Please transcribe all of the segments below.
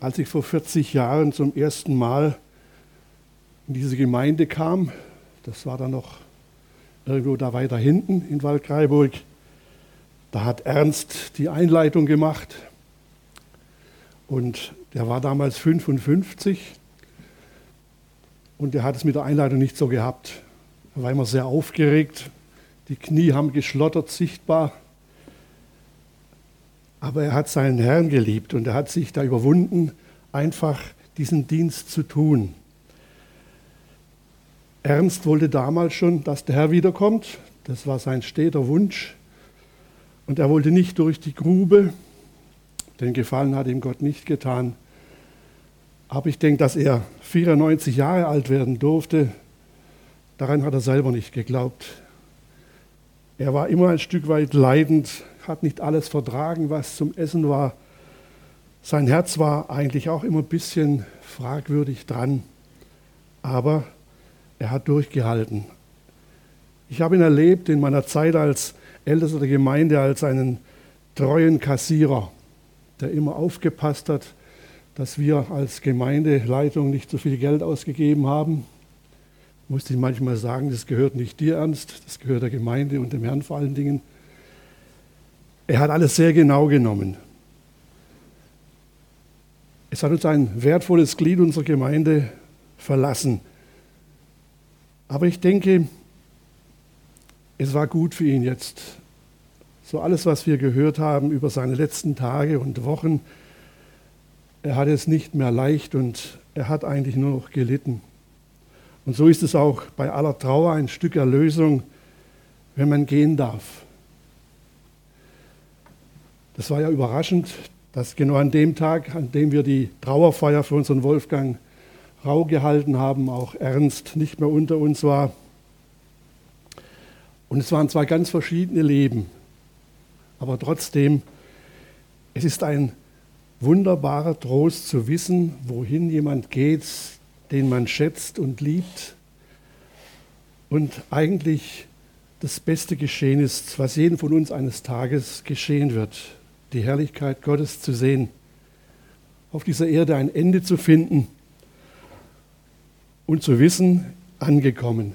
Als ich vor 40 Jahren zum ersten Mal in diese Gemeinde kam, das war dann noch irgendwo da weiter hinten in Waldkraiburg, da hat Ernst die Einleitung gemacht. Und der war damals 55 und der hat es mit der Einleitung nicht so gehabt. Er war immer sehr aufgeregt, die Knie haben geschlottert sichtbar aber er hat seinen Herrn geliebt und er hat sich da überwunden, einfach diesen Dienst zu tun. Ernst wollte damals schon, dass der Herr wiederkommt. Das war sein steter Wunsch. Und er wollte nicht durch die Grube. Den Gefallen hat ihm Gott nicht getan. Aber ich denke, dass er 94 Jahre alt werden durfte, daran hat er selber nicht geglaubt. Er war immer ein Stück weit leidend, hat nicht alles vertragen, was zum Essen war. Sein Herz war eigentlich auch immer ein bisschen fragwürdig dran, aber er hat durchgehalten. Ich habe ihn erlebt in meiner Zeit als Ältester der Gemeinde als einen treuen Kassierer, der immer aufgepasst hat, dass wir als Gemeindeleitung nicht so viel Geld ausgegeben haben. Musste ich manchmal sagen, das gehört nicht dir ernst, das gehört der Gemeinde und dem Herrn vor allen Dingen. Er hat alles sehr genau genommen. Es hat uns ein wertvolles Glied unserer Gemeinde verlassen. Aber ich denke, es war gut für ihn jetzt. So alles, was wir gehört haben über seine letzten Tage und Wochen, er hat es nicht mehr leicht und er hat eigentlich nur noch gelitten. Und so ist es auch bei aller Trauer ein Stück Erlösung, wenn man gehen darf. Das war ja überraschend, dass genau an dem Tag, an dem wir die Trauerfeier für unseren Wolfgang Rau gehalten haben, auch Ernst nicht mehr unter uns war. Und es waren zwei ganz verschiedene Leben. Aber trotzdem, es ist ein wunderbarer Trost zu wissen, wohin jemand geht, den man schätzt und liebt. Und eigentlich das Beste geschehen ist, was jedem von uns eines Tages geschehen wird die Herrlichkeit Gottes zu sehen, auf dieser Erde ein Ende zu finden und zu wissen, angekommen.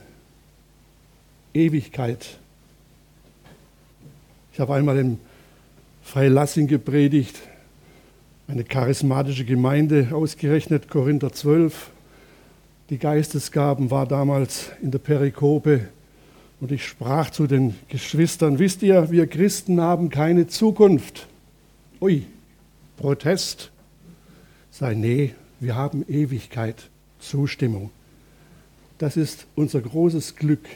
Ewigkeit. Ich habe einmal im Freilassing gepredigt, eine charismatische Gemeinde, ausgerechnet Korinther 12. Die Geistesgaben war damals in der Perikope und ich sprach zu den Geschwistern, wisst ihr, wir Christen haben keine Zukunft. Ui, Protest. Sei, nee, wir haben Ewigkeit, Zustimmung. Das ist unser großes Glück,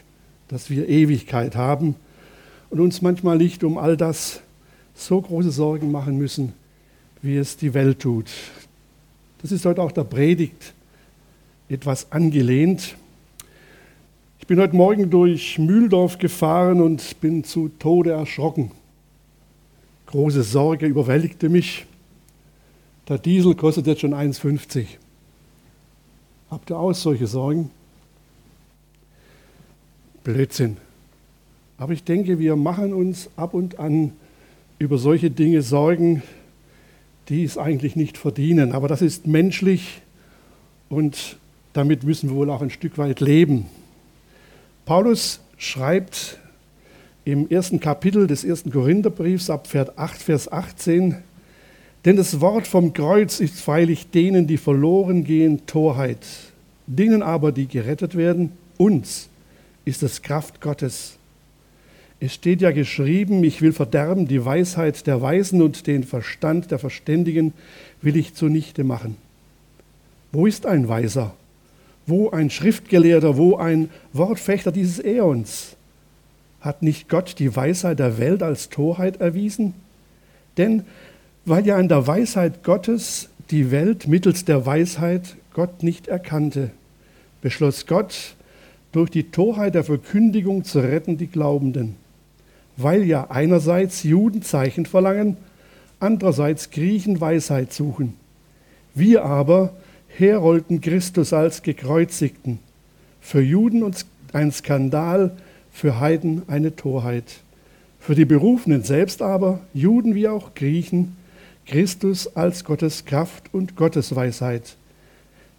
dass wir Ewigkeit haben und uns manchmal nicht um all das so große Sorgen machen müssen, wie es die Welt tut. Das ist heute auch der Predigt etwas angelehnt. Ich bin heute Morgen durch Mühldorf gefahren und bin zu Tode erschrocken. Große Sorge überwältigte mich. Der Diesel kostet jetzt schon 1,50. Habt ihr auch solche Sorgen? Blödsinn. Aber ich denke, wir machen uns ab und an über solche Dinge Sorgen, die es eigentlich nicht verdienen. Aber das ist menschlich und damit müssen wir wohl auch ein Stück weit leben. Paulus schreibt im ersten Kapitel des ersten Korintherbriefs ab Vers 8, Vers 18. Denn das Wort vom Kreuz ist freilich denen, die verloren gehen, Torheit. Denen aber, die gerettet werden, uns ist es Kraft Gottes. Es steht ja geschrieben, ich will verderben die Weisheit der Weisen und den Verstand der Verständigen will ich zunichte machen. Wo ist ein Weiser? Wo ein Schriftgelehrter? Wo ein Wortfechter dieses Äons? Hat nicht Gott die Weisheit der Welt als Torheit erwiesen? Denn weil ja in der Weisheit Gottes die Welt mittels der Weisheit Gott nicht erkannte, beschloss Gott, durch die Torheit der Verkündigung zu retten die Glaubenden. Weil ja einerseits Juden Zeichen verlangen, andererseits Griechen Weisheit suchen. Wir aber herolten Christus als gekreuzigten, für Juden ein Skandal, für Heiden eine Torheit. Für die Berufenen selbst aber, Juden wie auch Griechen, Christus als Gottes Kraft und Gottes Weisheit.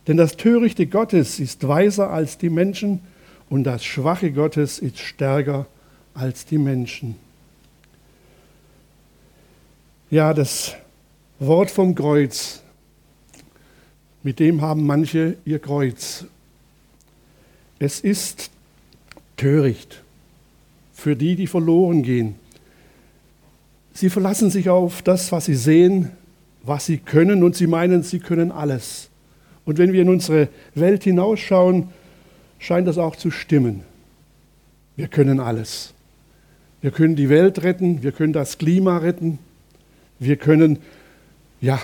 Denn das Törichte Gottes ist weiser als die Menschen und das Schwache Gottes ist stärker als die Menschen. Ja, das Wort vom Kreuz, mit dem haben manche ihr Kreuz. Es ist töricht für die, die verloren gehen. Sie verlassen sich auf das, was sie sehen, was sie können und sie meinen, sie können alles. Und wenn wir in unsere Welt hinausschauen, scheint das auch zu stimmen. Wir können alles. Wir können die Welt retten, wir können das Klima retten, wir können ja,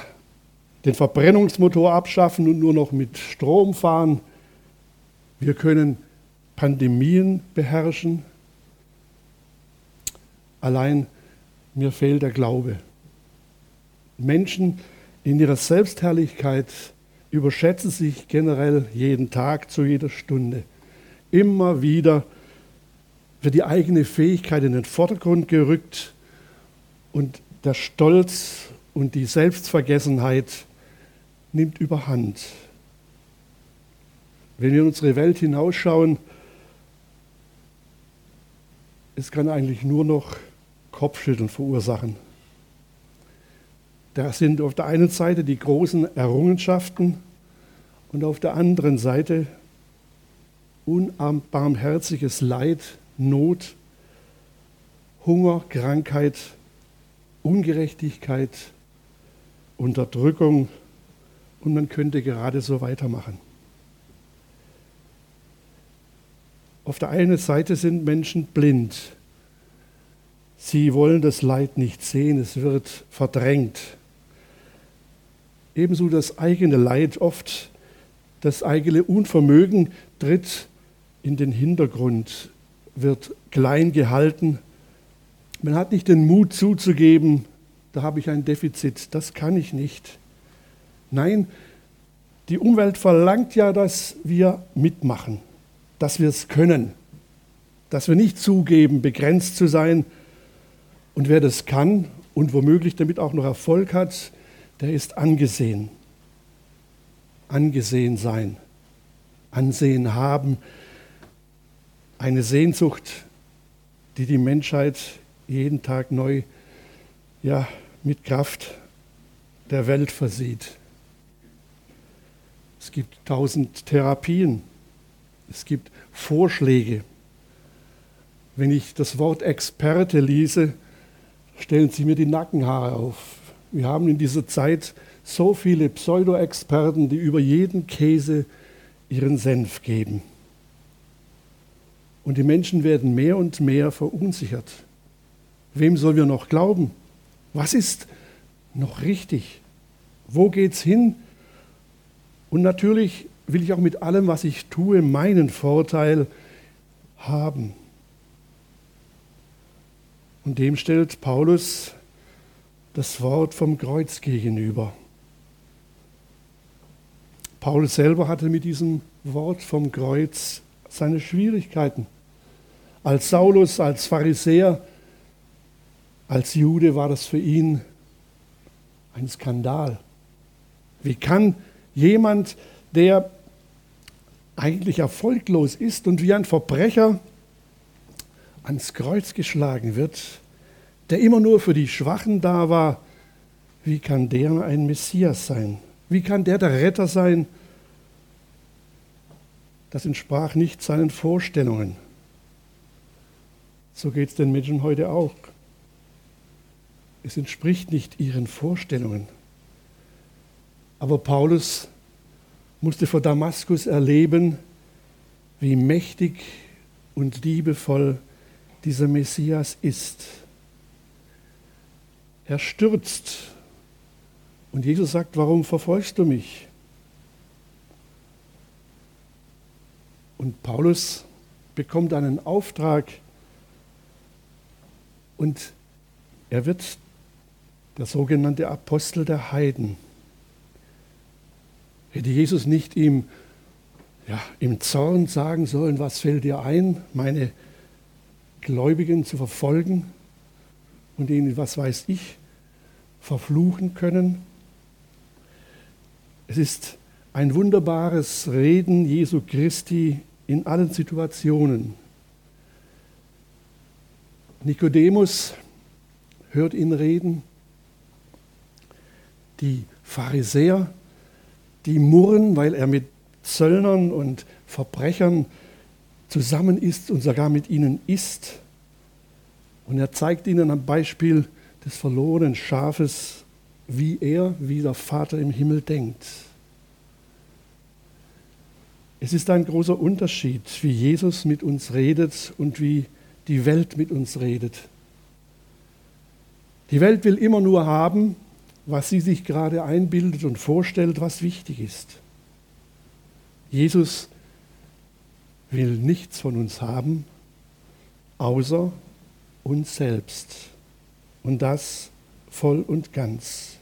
den Verbrennungsmotor abschaffen und nur noch mit Strom fahren. Wir können Pandemien beherrschen. Allein mir fehlt der Glaube. Menschen in ihrer Selbstherrlichkeit überschätzen sich generell jeden Tag, zu jeder Stunde. Immer wieder wird die eigene Fähigkeit in den Vordergrund gerückt und der Stolz und die Selbstvergessenheit nimmt überhand. Wenn wir in unsere Welt hinausschauen, es kann eigentlich nur noch Kopfschütteln verursachen. Da sind auf der einen Seite die großen Errungenschaften und auf der anderen Seite unbarmherziges Leid, Not, Hunger, Krankheit, Ungerechtigkeit, Unterdrückung und man könnte gerade so weitermachen. Auf der einen Seite sind Menschen blind. Sie wollen das Leid nicht sehen, es wird verdrängt. Ebenso das eigene Leid, oft das eigene Unvermögen tritt in den Hintergrund, wird klein gehalten. Man hat nicht den Mut zuzugeben, da habe ich ein Defizit, das kann ich nicht. Nein, die Umwelt verlangt ja, dass wir mitmachen, dass wir es können, dass wir nicht zugeben, begrenzt zu sein. Und wer das kann und womöglich damit auch noch Erfolg hat, der ist angesehen. Angesehen sein, Ansehen haben, eine Sehnsucht, die die Menschheit jeden Tag neu ja, mit Kraft der Welt versieht. Es gibt tausend Therapien, es gibt Vorschläge. Wenn ich das Wort Experte lese, stellen Sie mir die Nackenhaare auf. Wir haben in dieser Zeit so viele Pseudo-Experten, die über jeden Käse ihren Senf geben. Und die Menschen werden mehr und mehr verunsichert. Wem sollen wir noch glauben? Was ist noch richtig? Wo geht's hin? Und natürlich will ich auch mit allem, was ich tue, meinen Vorteil haben. Und dem stellt Paulus das Wort vom Kreuz gegenüber. Paulus selber hatte mit diesem Wort vom Kreuz seine Schwierigkeiten. Als Saulus, als Pharisäer als Jude war das für ihn ein Skandal. Wie kann jemand, der eigentlich erfolglos ist und wie ein Verbrecher ans Kreuz geschlagen wird, der immer nur für die Schwachen da war, wie kann der ein Messias sein? Wie kann der der Retter sein? Das entsprach nicht seinen Vorstellungen. So geht es den Menschen heute auch. Es entspricht nicht ihren Vorstellungen. Aber Paulus musste vor Damaskus erleben, wie mächtig und liebevoll dieser Messias ist. Er stürzt und Jesus sagt, warum verfolgst du mich? Und Paulus bekommt einen Auftrag und er wird der sogenannte Apostel der Heiden. Hätte Jesus nicht ihm ja, im Zorn sagen sollen, was fällt dir ein, meine Gläubigen zu verfolgen und ihnen, was weiß ich, verfluchen können. Es ist ein wunderbares Reden Jesu Christi in allen Situationen. Nikodemus hört ihn reden. Die Pharisäer, die murren, weil er mit Zöllnern und Verbrechern zusammen ist und sogar mit ihnen isst. Und er zeigt ihnen am Beispiel des verlorenen Schafes, wie er, wie der Vater im Himmel denkt. Es ist ein großer Unterschied, wie Jesus mit uns redet und wie die Welt mit uns redet. Die Welt will immer nur haben, was sie sich gerade einbildet und vorstellt, was wichtig ist. Jesus will nichts von uns haben, außer uns selbst. Und das voll und ganz.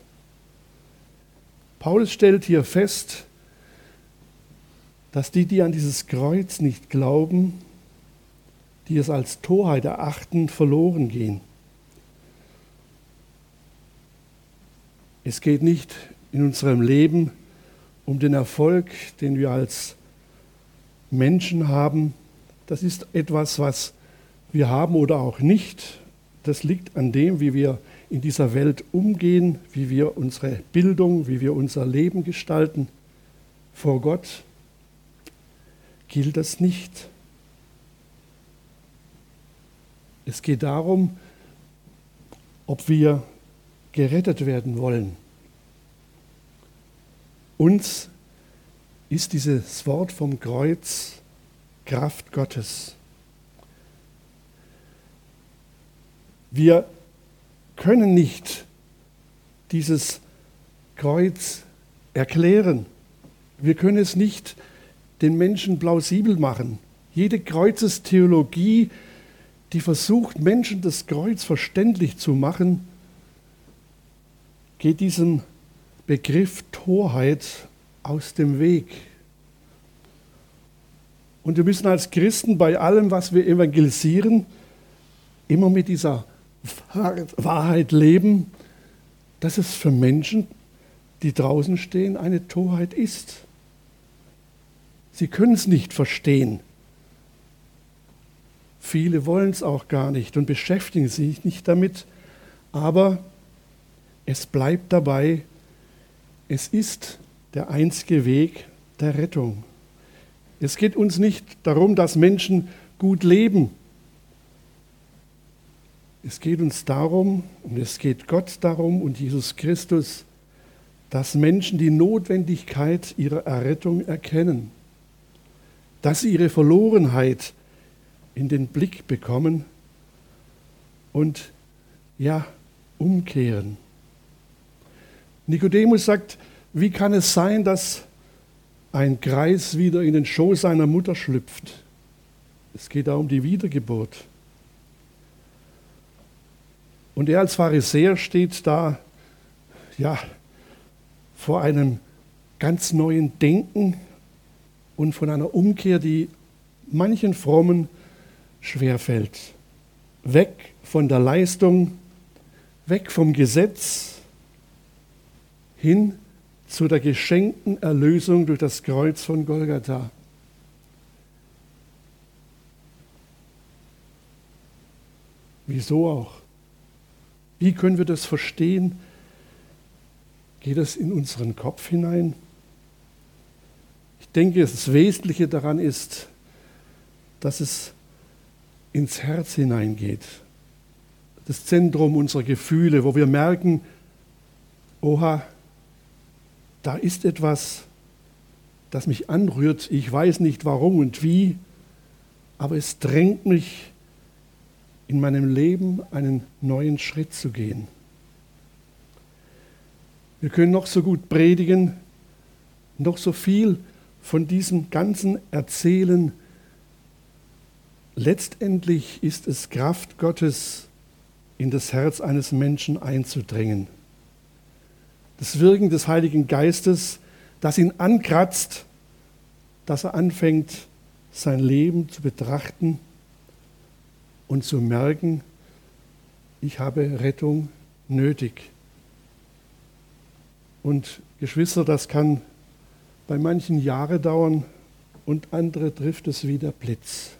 Paulus stellt hier fest, dass die, die an dieses Kreuz nicht glauben, die es als Torheit erachten, verloren gehen. Es geht nicht in unserem Leben um den Erfolg, den wir als Menschen haben. Das ist etwas, was wir haben oder auch nicht. Das liegt an dem, wie wir in dieser Welt umgehen, wie wir unsere Bildung, wie wir unser Leben gestalten. Vor Gott gilt das nicht. Es geht darum, ob wir gerettet werden wollen. Uns ist dieses Wort vom Kreuz Kraft Gottes. Wir können nicht dieses Kreuz erklären. Wir können es nicht den Menschen plausibel machen. Jede Kreuzestheologie, die versucht, Menschen das Kreuz verständlich zu machen, geht diesem Begriff Torheit aus dem Weg. Und wir müssen als Christen bei allem, was wir evangelisieren, immer mit dieser Wahrheit leben, dass es für Menschen, die draußen stehen, eine Torheit ist. Sie können es nicht verstehen. Viele wollen es auch gar nicht und beschäftigen sich nicht damit, aber es bleibt dabei, es ist der einzige Weg der Rettung. Es geht uns nicht darum, dass Menschen gut leben. Es geht uns darum, und es geht Gott darum und Jesus Christus, dass Menschen die Notwendigkeit ihrer Errettung erkennen, dass sie ihre Verlorenheit in den Blick bekommen und ja, umkehren. Nikodemus sagt, wie kann es sein, dass ein Kreis wieder in den Schoß seiner Mutter schlüpft? Es geht da um die Wiedergeburt. Und er als Pharisäer steht da, ja, vor einem ganz neuen Denken und von einer Umkehr, die manchen Frommen schwerfällt. Weg von der Leistung, weg vom Gesetz, hin zu der geschenkten Erlösung durch das Kreuz von Golgatha. Wieso auch? Wie können wir das verstehen? Geht das in unseren Kopf hinein? Ich denke, das Wesentliche daran ist, dass es ins Herz hineingeht. Das Zentrum unserer Gefühle, wo wir merken, oha, da ist etwas, das mich anrührt. Ich weiß nicht warum und wie, aber es drängt mich, in meinem Leben einen neuen Schritt zu gehen. Wir können noch so gut predigen, noch so viel von diesem Ganzen erzählen. Letztendlich ist es Kraft Gottes, in das Herz eines Menschen einzudringen das Wirken des Heiligen Geistes, das ihn ankratzt, dass er anfängt, sein Leben zu betrachten und zu merken, ich habe Rettung nötig. Und Geschwister, das kann bei manchen Jahre dauern und andere trifft es wie der Blitz.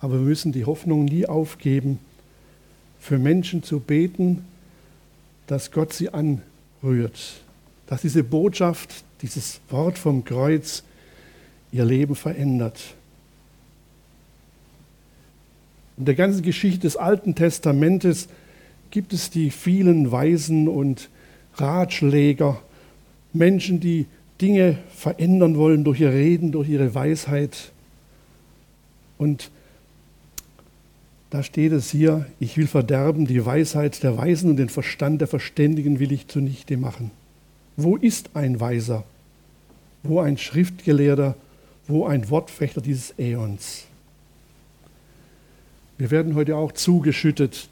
Aber wir müssen die Hoffnung nie aufgeben, für Menschen zu beten, dass Gott sie anrührt, dass diese Botschaft, dieses Wort vom Kreuz ihr Leben verändert. In der ganzen Geschichte des Alten Testamentes gibt es die vielen Weisen und Ratschläger, Menschen, die Dinge verändern wollen durch ihr Reden, durch ihre Weisheit. Und da steht es hier, ich will verderben die Weisheit der Weisen und den Verstand der Verständigen will ich zunichte machen. Wo ist ein Weiser? Wo ein Schriftgelehrter? Wo ein Wortfechter dieses Äons? Wir werden heute auch zugeschüttet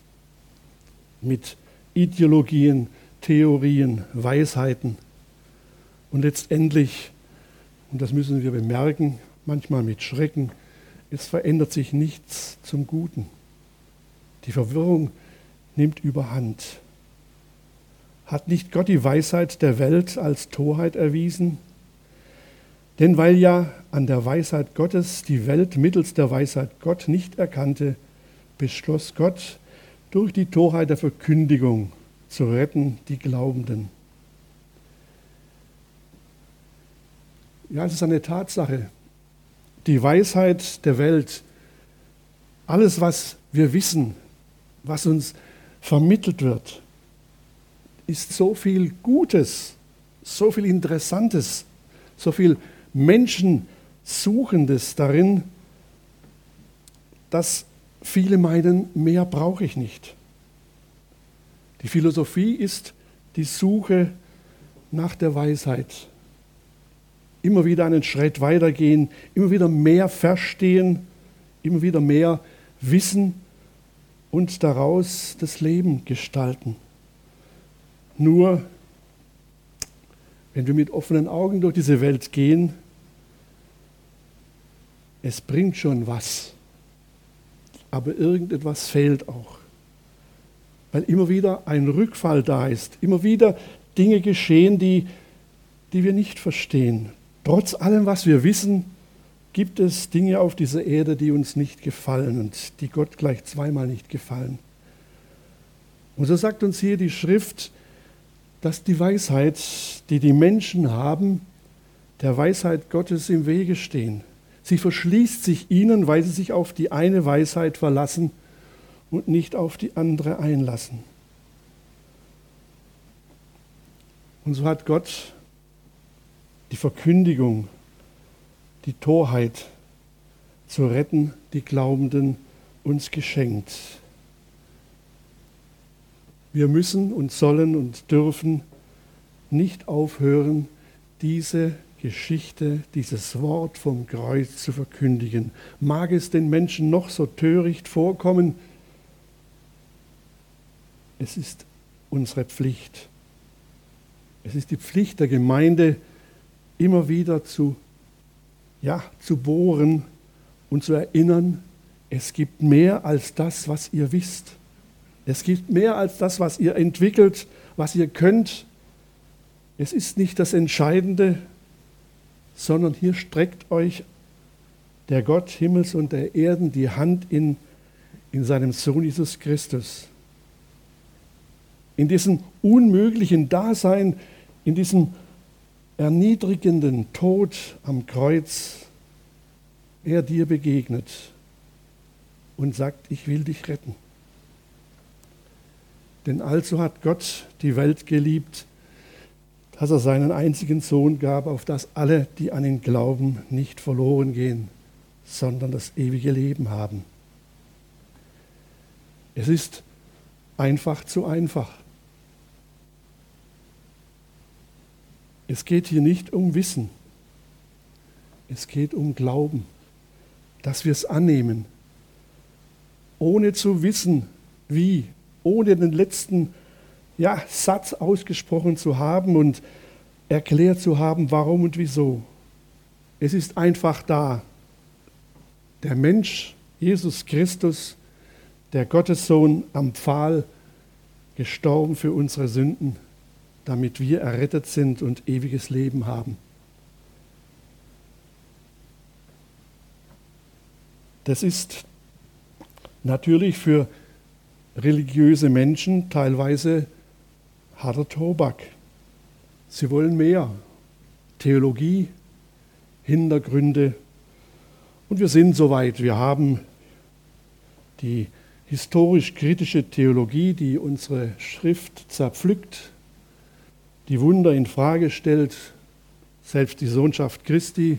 mit Ideologien, Theorien, Weisheiten. Und letztendlich, und das müssen wir bemerken, manchmal mit Schrecken, es verändert sich nichts zum Guten. Die Verwirrung nimmt überhand. Hat nicht Gott die Weisheit der Welt als Torheit erwiesen? Denn weil ja an der Weisheit Gottes die Welt mittels der Weisheit Gott nicht erkannte, beschloss Gott durch die Torheit der Verkündigung zu retten die Glaubenden. Ja, es ist eine Tatsache. Die Weisheit der Welt, alles, was wir wissen, was uns vermittelt wird, ist so viel Gutes, so viel Interessantes, so viel Menschensuchendes darin, dass Viele meinen, mehr brauche ich nicht. Die Philosophie ist die Suche nach der Weisheit. Immer wieder einen Schritt weitergehen, immer wieder mehr verstehen, immer wieder mehr wissen und daraus das Leben gestalten. Nur wenn wir mit offenen Augen durch diese Welt gehen, es bringt schon was aber irgendetwas fehlt auch. Weil immer wieder ein Rückfall da ist, immer wieder Dinge geschehen, die, die wir nicht verstehen. Trotz allem, was wir wissen, gibt es Dinge auf dieser Erde, die uns nicht gefallen und die Gott gleich zweimal nicht gefallen. Und so sagt uns hier die Schrift, dass die Weisheit, die die Menschen haben, der Weisheit Gottes im Wege stehen. Sie verschließt sich ihnen, weil sie sich auf die eine Weisheit verlassen und nicht auf die andere einlassen. Und so hat Gott die Verkündigung, die Torheit zu retten, die Glaubenden uns geschenkt. Wir müssen und sollen und dürfen nicht aufhören, diese Geschichte, dieses Wort vom Kreuz zu verkündigen. Mag es den Menschen noch so töricht vorkommen, es ist unsere Pflicht. Es ist die Pflicht der Gemeinde, immer wieder zu, ja, zu bohren und zu erinnern, es gibt mehr als das, was ihr wisst. Es gibt mehr als das, was ihr entwickelt, was ihr könnt. Es ist nicht das Entscheidende, sondern hier streckt euch der Gott Himmels und der Erden die Hand in, in seinem Sohn Jesus Christus. In diesem unmöglichen Dasein, in diesem erniedrigenden Tod am Kreuz, er dir begegnet und sagt, ich will dich retten. Denn also hat Gott die Welt geliebt, dass er seinen einzigen Sohn gab, auf dass alle, die an ihn glauben, nicht verloren gehen, sondern das ewige Leben haben. Es ist einfach zu einfach. Es geht hier nicht um Wissen. Es geht um Glauben, dass wir es annehmen, ohne zu wissen, wie, ohne den letzten ja, Satz ausgesprochen zu haben und erklärt zu haben, warum und wieso. Es ist einfach da. Der Mensch, Jesus Christus, der Gottessohn am Pfahl, gestorben für unsere Sünden, damit wir errettet sind und ewiges Leben haben. Das ist natürlich für religiöse Menschen teilweise harter Tobak. Sie wollen mehr Theologie, Hintergründe. Und wir sind soweit. Wir haben die historisch-kritische Theologie, die unsere Schrift zerpflückt, die Wunder in Frage stellt, selbst die Sohnschaft Christi.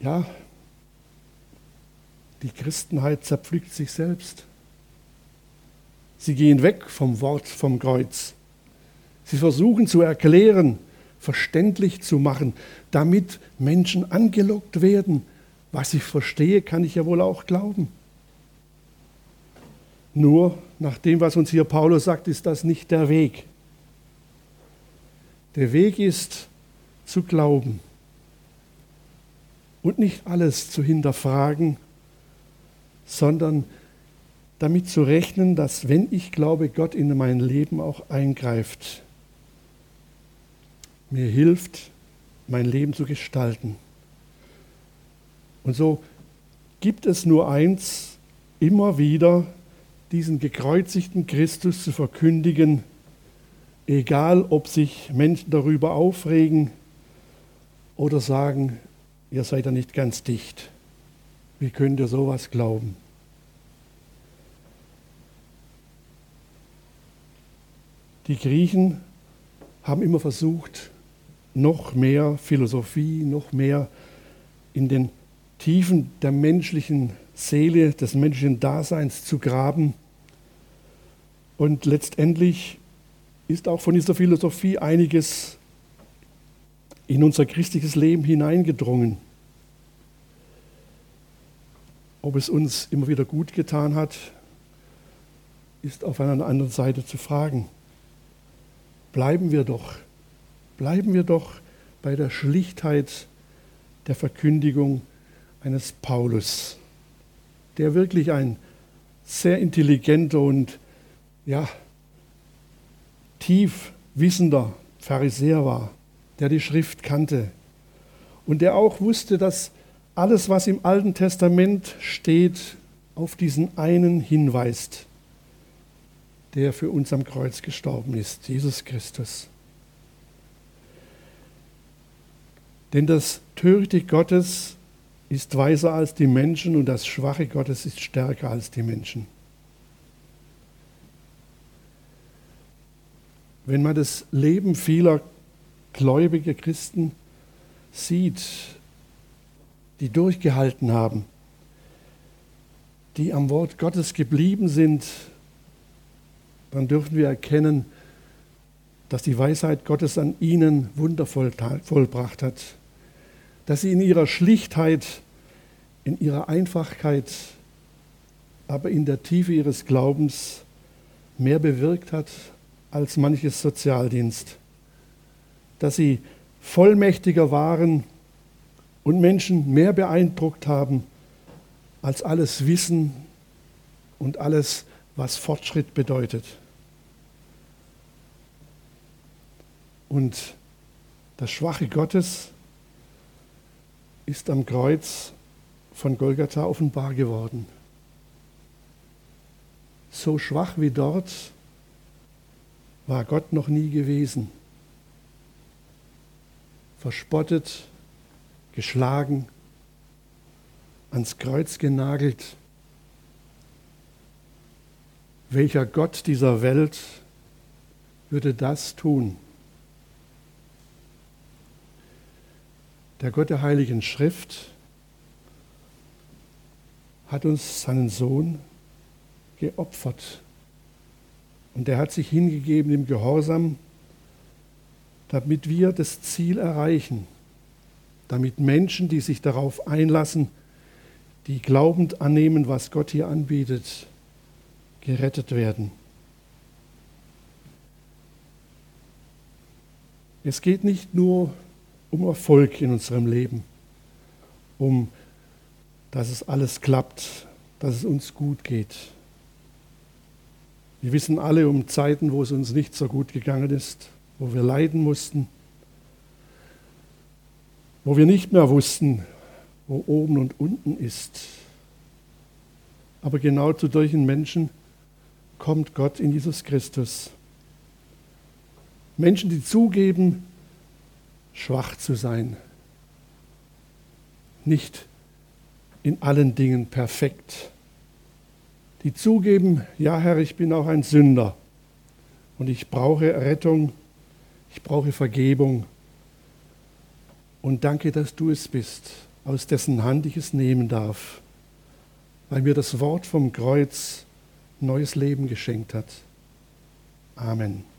Ja, die Christenheit zerpflückt sich selbst. Sie gehen weg vom Wort vom Kreuz. Sie versuchen zu erklären, verständlich zu machen, damit Menschen angelockt werden. Was ich verstehe, kann ich ja wohl auch glauben. Nur nach dem, was uns hier Paulus sagt, ist das nicht der Weg. Der Weg ist zu glauben und nicht alles zu hinterfragen, sondern damit zu rechnen, dass wenn ich glaube, Gott in mein Leben auch eingreift, mir hilft, mein Leben zu gestalten. Und so gibt es nur eins, immer wieder diesen gekreuzigten Christus zu verkündigen, egal ob sich Menschen darüber aufregen oder sagen, ihr seid ja nicht ganz dicht. Wie könnt ihr sowas glauben? Die Griechen haben immer versucht, noch mehr Philosophie, noch mehr in den Tiefen der menschlichen Seele, des menschlichen Daseins zu graben. Und letztendlich ist auch von dieser Philosophie einiges in unser christliches Leben hineingedrungen. Ob es uns immer wieder gut getan hat, ist auf einer anderen Seite zu fragen. Bleiben wir doch Bleiben wir doch bei der Schlichtheit der Verkündigung eines Paulus, der wirklich ein sehr intelligenter und ja, tief wissender Pharisäer war, der die Schrift kannte und der auch wusste, dass alles, was im Alten Testament steht, auf diesen einen hinweist, der für uns am Kreuz gestorben ist, Jesus Christus. Denn das Törichte Gottes ist weiser als die Menschen und das Schwache Gottes ist stärker als die Menschen. Wenn man das Leben vieler gläubiger Christen sieht, die durchgehalten haben, die am Wort Gottes geblieben sind, dann dürfen wir erkennen, dass die Weisheit Gottes an ihnen wundervoll vollbracht hat dass sie in ihrer Schlichtheit, in ihrer Einfachkeit, aber in der Tiefe ihres Glaubens mehr bewirkt hat als manches Sozialdienst, dass sie vollmächtiger waren und Menschen mehr beeindruckt haben als alles Wissen und alles, was Fortschritt bedeutet. Und das Schwache Gottes ist am Kreuz von Golgatha offenbar geworden. So schwach wie dort war Gott noch nie gewesen. Verspottet, geschlagen, ans Kreuz genagelt. Welcher Gott dieser Welt würde das tun? Der Gott der Heiligen Schrift hat uns seinen Sohn geopfert. Und er hat sich hingegeben im Gehorsam, damit wir das Ziel erreichen, damit Menschen, die sich darauf einlassen, die glaubend annehmen, was Gott hier anbietet, gerettet werden. Es geht nicht nur um Erfolg in unserem Leben, um dass es alles klappt, dass es uns gut geht. Wir wissen alle um Zeiten, wo es uns nicht so gut gegangen ist, wo wir leiden mussten, wo wir nicht mehr wussten, wo oben und unten ist. Aber genau zu solchen Menschen kommt Gott in Jesus Christus. Menschen, die zugeben, schwach zu sein, nicht in allen Dingen perfekt, die zugeben, ja Herr, ich bin auch ein Sünder und ich brauche Rettung, ich brauche Vergebung. Und danke, dass du es bist, aus dessen Hand ich es nehmen darf, weil mir das Wort vom Kreuz neues Leben geschenkt hat. Amen.